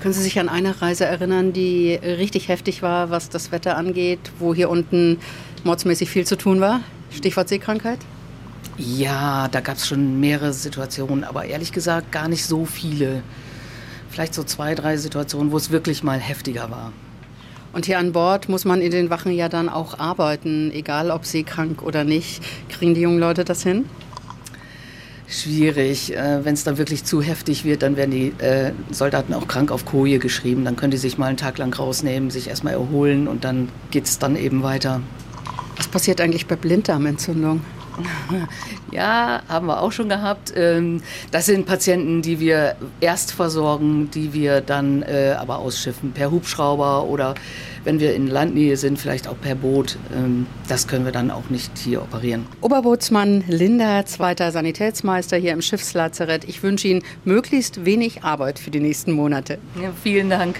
Können Sie sich an eine Reise erinnern, die richtig heftig war, was das Wetter angeht, wo hier unten mordsmäßig viel zu tun war? Stichwort Seekrankheit? Ja, da gab es schon mehrere Situationen, aber ehrlich gesagt gar nicht so viele. Vielleicht so zwei, drei Situationen, wo es wirklich mal heftiger war. Und hier an Bord muss man in den Wachen ja dann auch arbeiten, egal ob seekrank oder nicht. Kriegen die jungen Leute das hin? Schwierig. Äh, Wenn es dann wirklich zu heftig wird, dann werden die äh, Soldaten auch krank auf Koje geschrieben. Dann können die sich mal einen Tag lang rausnehmen, sich erstmal erholen und dann geht es dann eben weiter. Was passiert eigentlich bei Blinddarmentzündung? Ja, haben wir auch schon gehabt. Ähm, Das sind Patienten, die wir erst versorgen, die wir dann äh, aber ausschiffen per Hubschrauber oder wenn wir in Landnähe sind, vielleicht auch per Boot. Ähm, Das können wir dann auch nicht hier operieren. Oberbootsmann Linda, zweiter Sanitätsmeister hier im Schiffslazarett. Ich wünsche Ihnen möglichst wenig Arbeit für die nächsten Monate. Ja, vielen Dank.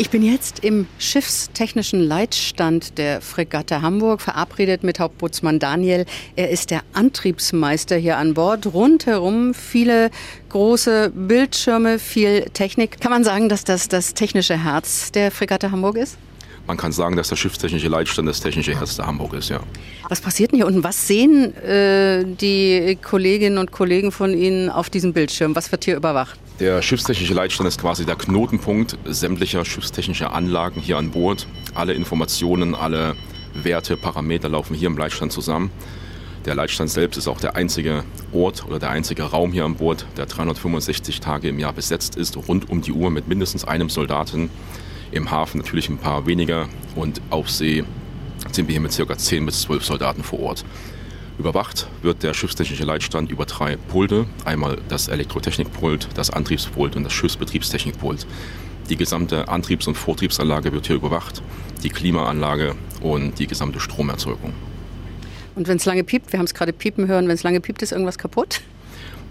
Ich bin jetzt im schiffstechnischen Leitstand der Fregatte Hamburg verabredet mit Hauptbootsmann Daniel. Er ist der Antriebsmeister hier an Bord. Rundherum viele große Bildschirme, viel Technik. Kann man sagen, dass das das technische Herz der Fregatte Hamburg ist? Man kann sagen, dass der schiffstechnische Leitstand das technische Herz der Hamburg ist, ja. Was passiert denn hier unten? Was sehen äh, die Kolleginnen und Kollegen von Ihnen auf diesem Bildschirm? Was wird hier überwacht? Der schiffstechnische Leitstand ist quasi der Knotenpunkt sämtlicher schiffstechnischer Anlagen hier an Bord. Alle Informationen, alle Werte, Parameter laufen hier im Leitstand zusammen. Der Leitstand selbst ist auch der einzige Ort oder der einzige Raum hier an Bord, der 365 Tage im Jahr besetzt ist, rund um die Uhr mit mindestens einem Soldaten. Im Hafen natürlich ein paar weniger und auf See sind wir hier mit ca. 10 bis 12 Soldaten vor Ort. Überwacht wird der schiffstechnische Leitstand über drei Pulte. Einmal das Elektrotechnikpult, das Antriebspult und das Schiffsbetriebstechnikpult. Die gesamte Antriebs- und Vortriebsanlage wird hier überwacht, die Klimaanlage und die gesamte Stromerzeugung. Und wenn es lange piept, wir haben es gerade piepen hören, wenn es lange piept, ist irgendwas kaputt?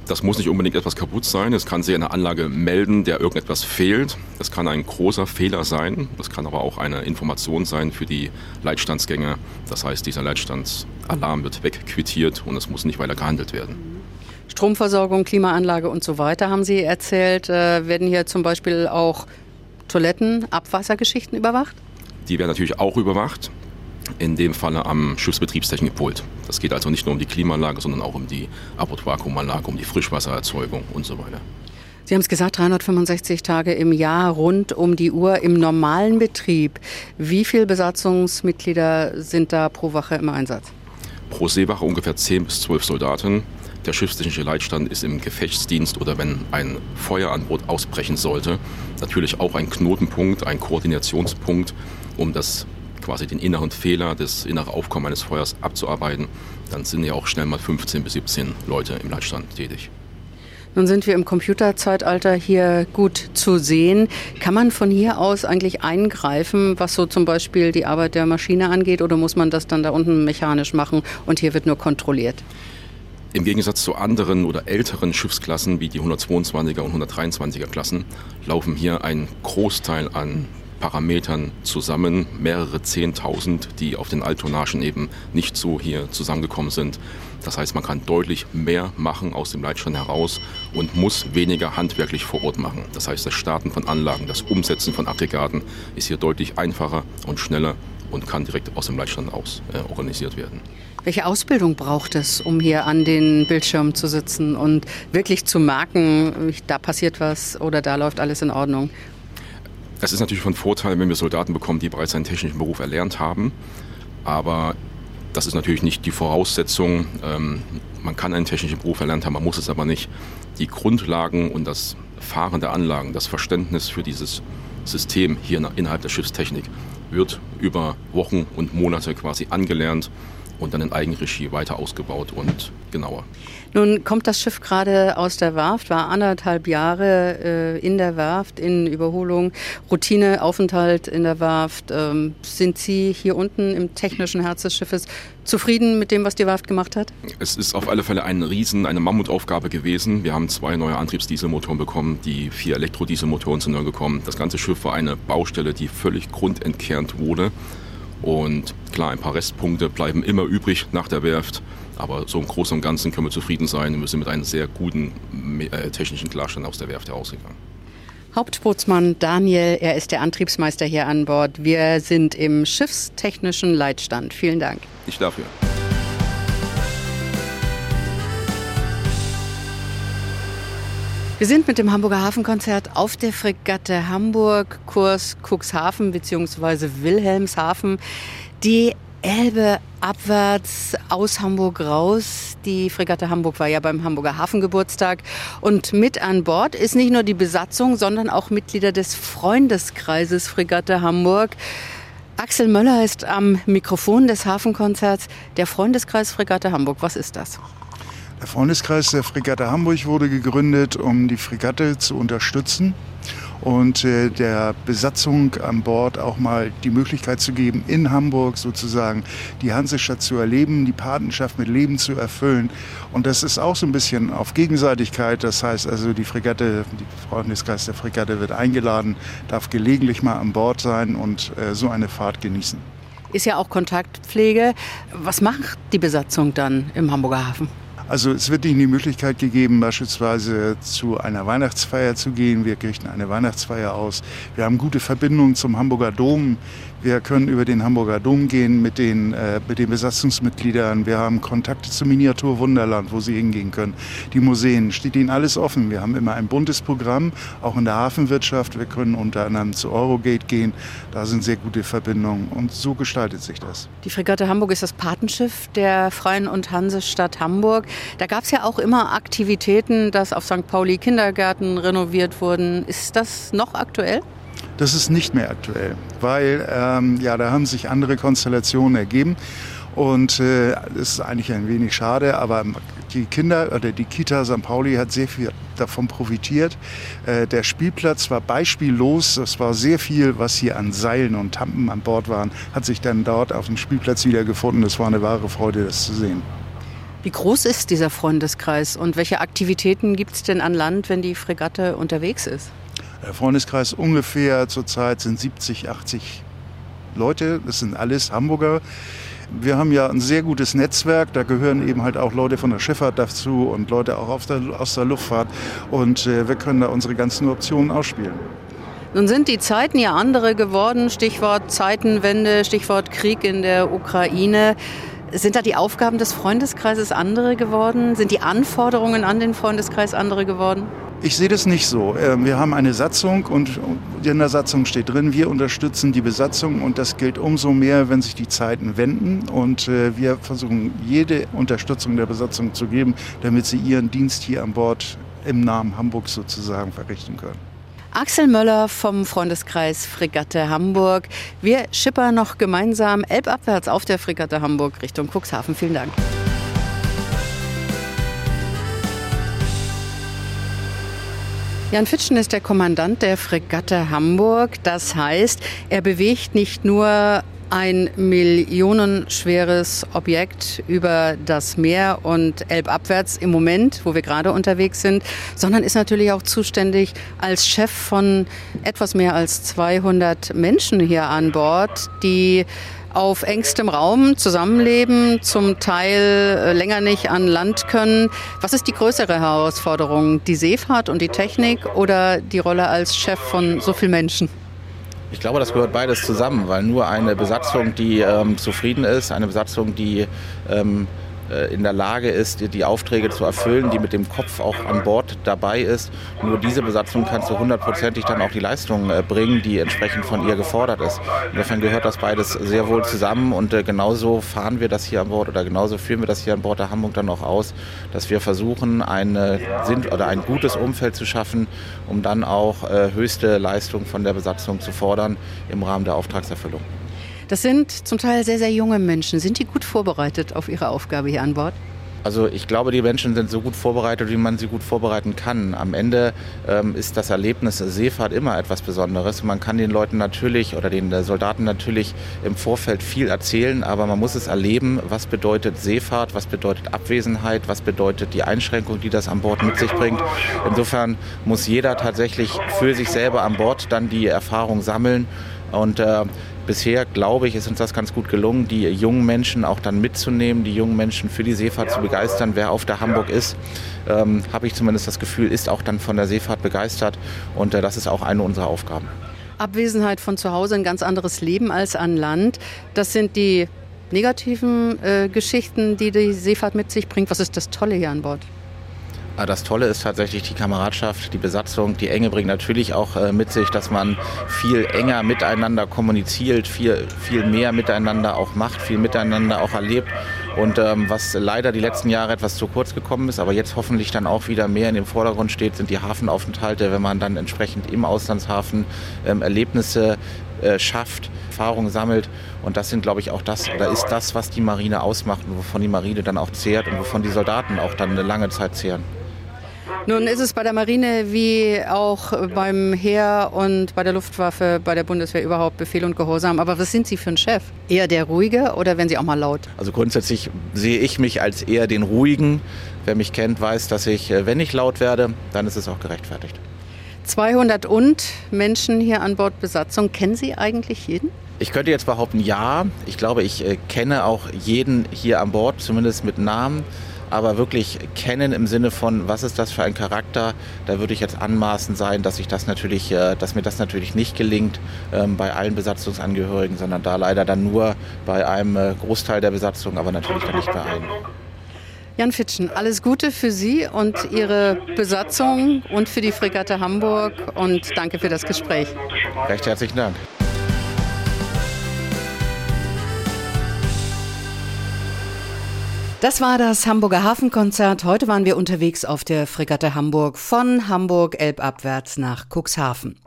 Das muss nicht unbedingt etwas kaputt sein. Es kann sich eine Anlage melden, der irgendetwas fehlt. Das kann ein großer Fehler sein. Das kann aber auch eine Information sein für die Leitstandsgänge. Das heißt, dieser Leitstandsalarm wird wegquittiert und es muss nicht weiter gehandelt werden. Stromversorgung, Klimaanlage und so weiter, haben Sie erzählt. Äh, werden hier zum Beispiel auch Toiletten, Abwassergeschichten überwacht? Die werden natürlich auch überwacht in dem Falle am Schiffsbetriebstechnikpult. Das geht also nicht nur um die Klimaanlage, sondern auch um die Abortvakuumanlage, um die Frischwassererzeugung und so weiter. Sie haben es gesagt, 365 Tage im Jahr rund um die Uhr im normalen Betrieb. Wie viele Besatzungsmitglieder sind da pro Woche im Einsatz? Pro Seewache ungefähr 10 bis 12 Soldaten. Der schiffstechnische Leitstand ist im Gefechtsdienst oder wenn ein Feuer an Bord ausbrechen sollte, natürlich auch ein Knotenpunkt, ein Koordinationspunkt, um das quasi den inneren Fehler, das innere Aufkommen eines Feuers abzuarbeiten, dann sind ja auch schnell mal 15 bis 17 Leute im Leitstand tätig. Nun sind wir im Computerzeitalter hier gut zu sehen. Kann man von hier aus eigentlich eingreifen, was so zum Beispiel die Arbeit der Maschine angeht, oder muss man das dann da unten mechanisch machen und hier wird nur kontrolliert? Im Gegensatz zu anderen oder älteren Schiffsklassen wie die 122er und 123er Klassen laufen hier ein Großteil an Parametern zusammen, mehrere Zehntausend, die auf den Alttonnagen eben nicht so hier zusammengekommen sind. Das heißt, man kann deutlich mehr machen aus dem Leitstand heraus und muss weniger handwerklich vor Ort machen. Das heißt, das Starten von Anlagen, das Umsetzen von Aggregaten ist hier deutlich einfacher und schneller und kann direkt aus dem Leitstand aus äh, organisiert werden. Welche Ausbildung braucht es, um hier an den Bildschirmen zu sitzen und wirklich zu merken, da passiert was oder da läuft alles in Ordnung? Es ist natürlich von Vorteil, wenn wir Soldaten bekommen, die bereits einen technischen Beruf erlernt haben. Aber das ist natürlich nicht die Voraussetzung. Ähm, man kann einen technischen Beruf erlernt haben, man muss es aber nicht. Die Grundlagen und das Fahren der Anlagen, das Verständnis für dieses System hier innerhalb der Schiffstechnik wird über Wochen und Monate quasi angelernt und dann in Eigenregie weiter ausgebaut und genauer. Nun kommt das Schiff gerade aus der Werft, war anderthalb Jahre äh, in der Werft in Überholung, Routineaufenthalt in der Werft. Ähm, sind Sie hier unten im technischen Herz des Schiffes zufrieden mit dem, was die Werft gemacht hat? Es ist auf alle Fälle ein Riesen, eine Mammutaufgabe gewesen. Wir haben zwei neue Antriebsdieselmotoren bekommen, die vier Elektrodieselmotoren sind neu gekommen. Das ganze Schiff war eine Baustelle, die völlig grundentkernt wurde. Und klar, ein paar Restpunkte bleiben immer übrig nach der Werft. Aber so im Großen und Ganzen können wir zufrieden sein. Wir sind mit einem sehr guten äh, technischen Klarstand aus der Werft herausgegangen. Hauptbootsmann Daniel, er ist der Antriebsmeister hier an Bord. Wir sind im schiffstechnischen Leitstand. Vielen Dank. Ich dafür. Wir sind mit dem Hamburger Hafenkonzert auf der Fregatte Hamburg, Kurs Cuxhaven bzw. Wilhelmshaven. Die Elbe abwärts aus Hamburg raus. Die Fregatte Hamburg war ja beim Hamburger Hafengeburtstag. Und mit an Bord ist nicht nur die Besatzung, sondern auch Mitglieder des Freundeskreises Fregatte Hamburg. Axel Möller ist am Mikrofon des Hafenkonzerts. Der Freundeskreis Fregatte Hamburg, was ist das? Der Freundeskreis der Fregatte Hamburg wurde gegründet, um die Fregatte zu unterstützen und äh, der Besatzung an Bord auch mal die Möglichkeit zu geben, in Hamburg sozusagen die Hansestadt zu erleben, die Patenschaft mit Leben zu erfüllen. Und das ist auch so ein bisschen auf Gegenseitigkeit. Das heißt also, die Fregatte, die Freundeskreis der Fregatte wird eingeladen, darf gelegentlich mal an Bord sein und äh, so eine Fahrt genießen. Ist ja auch Kontaktpflege. Was macht die Besatzung dann im Hamburger Hafen? Also es wird Ihnen die Möglichkeit gegeben, beispielsweise zu einer Weihnachtsfeier zu gehen. Wir richten eine Weihnachtsfeier aus. Wir haben gute Verbindungen zum Hamburger Dom. Wir können über den Hamburger Dom gehen mit den, äh, mit den Besatzungsmitgliedern. Wir haben Kontakte zum Miniatur Wunderland, wo Sie hingehen können. Die Museen, steht Ihnen alles offen. Wir haben immer ein buntes Programm, auch in der Hafenwirtschaft. Wir können unter anderem zu Eurogate gehen. Da sind sehr gute Verbindungen und so gestaltet sich das. Die Fregatte Hamburg ist das Patenschiff der Freien und Hansestadt Hamburg. Da gab es ja auch immer Aktivitäten, dass auf St. Pauli Kindergärten renoviert wurden. Ist das noch aktuell? Das ist nicht mehr aktuell, weil ähm, ja, da haben sich andere Konstellationen ergeben. Und äh, das ist eigentlich ein wenig schade, aber die Kinder oder die Kita St. Pauli hat sehr viel davon profitiert. Äh, der Spielplatz war beispiellos. Es war sehr viel, was hier an Seilen und Tampen an Bord waren, hat sich dann dort auf dem Spielplatz wiedergefunden. Es war eine wahre Freude, das zu sehen. Wie groß ist dieser Freundeskreis und welche Aktivitäten gibt es denn an Land, wenn die Fregatte unterwegs ist? Der Freundeskreis ungefähr zurzeit sind 70, 80 Leute. Das sind alles Hamburger. Wir haben ja ein sehr gutes Netzwerk. Da gehören eben halt auch Leute von der Schifffahrt dazu und Leute auch der, aus der Luftfahrt. Und äh, wir können da unsere ganzen Optionen ausspielen. Nun sind die Zeiten ja andere geworden. Stichwort Zeitenwende, Stichwort Krieg in der Ukraine. Sind da die Aufgaben des Freundeskreises andere geworden? Sind die Anforderungen an den Freundeskreis andere geworden? Ich sehe das nicht so. Ähm, wir haben eine Satzung und in der Satzung steht drin, wir unterstützen die Besatzung und das gilt umso mehr, wenn sich die Zeiten wenden. Und äh, wir versuchen jede Unterstützung der Besatzung zu geben, damit sie ihren Dienst hier an Bord im Namen Hamburgs sozusagen verrichten können. Axel Möller vom Freundeskreis Fregatte Hamburg. Wir schippern noch gemeinsam elbabwärts auf der Fregatte Hamburg Richtung Cuxhaven. Vielen Dank. Jan Fitschen ist der Kommandant der Fregatte Hamburg. Das heißt, er bewegt nicht nur ein millionenschweres Objekt über das Meer und elbabwärts im Moment, wo wir gerade unterwegs sind, sondern ist natürlich auch zuständig als Chef von etwas mehr als 200 Menschen hier an Bord, die auf engstem Raum zusammenleben, zum Teil äh, länger nicht an Land können. Was ist die größere Herausforderung? Die Seefahrt und die Technik oder die Rolle als Chef von so vielen Menschen? Ich glaube, das gehört beides zusammen, weil nur eine Besatzung, die ähm, zufrieden ist, eine Besatzung, die ähm, äh, in der Lage ist, die Aufträge zu erfüllen, die mit dem Kopf auch an Bord dabei ist. Nur diese Besatzung kann zu hundertprozentig dann auch die Leistung äh, bringen, die entsprechend von ihr gefordert ist. Insofern gehört das beides sehr wohl zusammen und äh, genauso fahren wir das hier an Bord oder genauso führen wir das hier an Bord der Hamburg dann auch aus, dass wir versuchen, ein, oder ein gutes Umfeld zu schaffen, um dann auch höchste Leistung von der Besatzung zu fordern im Rahmen der Auftragserfüllung. Das sind zum Teil sehr, sehr junge Menschen. Sind die gut vorbereitet auf ihre Aufgabe hier an Bord? Also ich glaube, die Menschen sind so gut vorbereitet, wie man sie gut vorbereiten kann. Am Ende ähm, ist das Erlebnis Seefahrt immer etwas Besonderes. Man kann den Leuten natürlich oder den äh, Soldaten natürlich im Vorfeld viel erzählen, aber man muss es erleben, was bedeutet Seefahrt, was bedeutet Abwesenheit, was bedeutet die Einschränkung, die das an Bord mit sich bringt. Insofern muss jeder tatsächlich für sich selber an Bord dann die Erfahrung sammeln und äh, bisher, glaube ich, ist uns das ganz gut gelungen, die jungen Menschen auch dann mitzunehmen, die jungen Menschen für die Seefahrt zu begeistern. Wer auf der Hamburg ist, ähm, habe ich zumindest das Gefühl, ist auch dann von der Seefahrt begeistert. Und äh, das ist auch eine unserer Aufgaben. Abwesenheit von zu Hause, ein ganz anderes Leben als an Land. Das sind die negativen äh, Geschichten, die die Seefahrt mit sich bringt. Was ist das Tolle hier an Bord? Ah, das Tolle ist tatsächlich die Kameradschaft, die Besatzung. Die Enge bringt natürlich auch äh, mit sich, dass man viel enger miteinander kommuniziert, viel, viel mehr miteinander auch macht, viel miteinander auch erlebt. Und ähm, was leider die letzten Jahre etwas zu kurz gekommen ist, aber jetzt hoffentlich dann auch wieder mehr in dem Vordergrund steht, sind die Hafenaufenthalte, wenn man dann entsprechend im Auslandshafen ähm, Erlebnisse äh, schafft, Erfahrungen sammelt. Und das sind, glaube ich, auch das, oder ist das, was die Marine ausmacht und wovon die Marine dann auch zehrt und wovon die Soldaten auch dann eine lange Zeit zehren. Nun ist es bei der Marine wie auch beim Heer und bei der Luftwaffe, bei der Bundeswehr überhaupt Befehl und Gehorsam. Aber was sind Sie für ein Chef? Eher der Ruhige oder werden Sie auch mal laut? Also grundsätzlich sehe ich mich als eher den Ruhigen. Wer mich kennt, weiß, dass ich, äh, wenn ich laut werde, dann ist es auch gerechtfertigt. 200 und Menschen hier an Bord Besatzung. Kennen Sie eigentlich jeden? Ich könnte jetzt behaupten, ja. Ich glaube, ich äh, kenne auch jeden hier an Bord, zumindest mit Namen aber wirklich kennen im Sinne von, was ist das für ein Charakter, da würde ich jetzt anmaßen sein, dass ich das natürlich, äh, dass mir das natürlich nicht gelingt ähm, bei allen Besatzungsangehörigen, sondern da leider dann nur bei einem äh, Großteil der Besatzung, aber natürlich dann nicht bei allen. Jan Fitschen, alles Gute für Sie und Ihre Besatzung und für die Fregatte Hamburg und danke für das Gespräch. Recht herzlichen Dank. Das war das Hamburger Hafenkonzert. Heute waren wir unterwegs auf der Fregatte Hamburg von Hamburg elbabwärts nach Cuxhaven.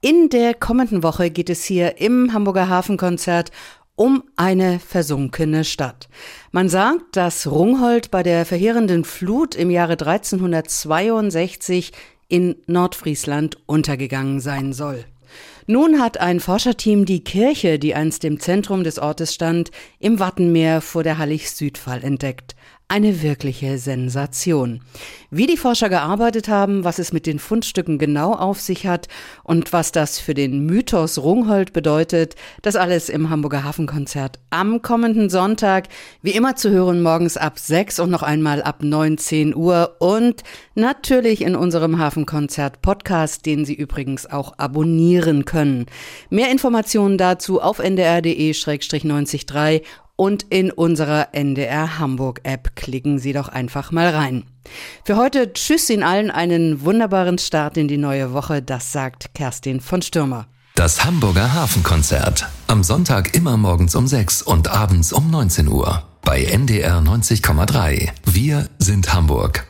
In der kommenden Woche geht es hier im Hamburger Hafenkonzert um eine versunkene Stadt. Man sagt, dass Rungholt bei der verheerenden Flut im Jahre 1362 in Nordfriesland untergegangen sein soll. Nun hat ein Forscherteam die Kirche, die einst im Zentrum des Ortes stand, im Wattenmeer vor der Hallig-Südfall entdeckt eine wirkliche Sensation. Wie die Forscher gearbeitet haben, was es mit den Fundstücken genau auf sich hat und was das für den Mythos Rungholt bedeutet, das alles im Hamburger Hafenkonzert am kommenden Sonntag, wie immer zu hören morgens ab 6 und noch einmal ab 19 Uhr und natürlich in unserem Hafenkonzert Podcast, den Sie übrigens auch abonnieren können. Mehr Informationen dazu auf ndr.de-903 und in unserer NDR Hamburg App. Klicken Sie doch einfach mal rein. Für heute tschüss Ihnen allen einen wunderbaren Start in die neue Woche. Das sagt Kerstin von Stürmer. Das Hamburger Hafenkonzert. Am Sonntag immer morgens um 6 und abends um 19 Uhr. Bei NDR 90,3. Wir sind Hamburg.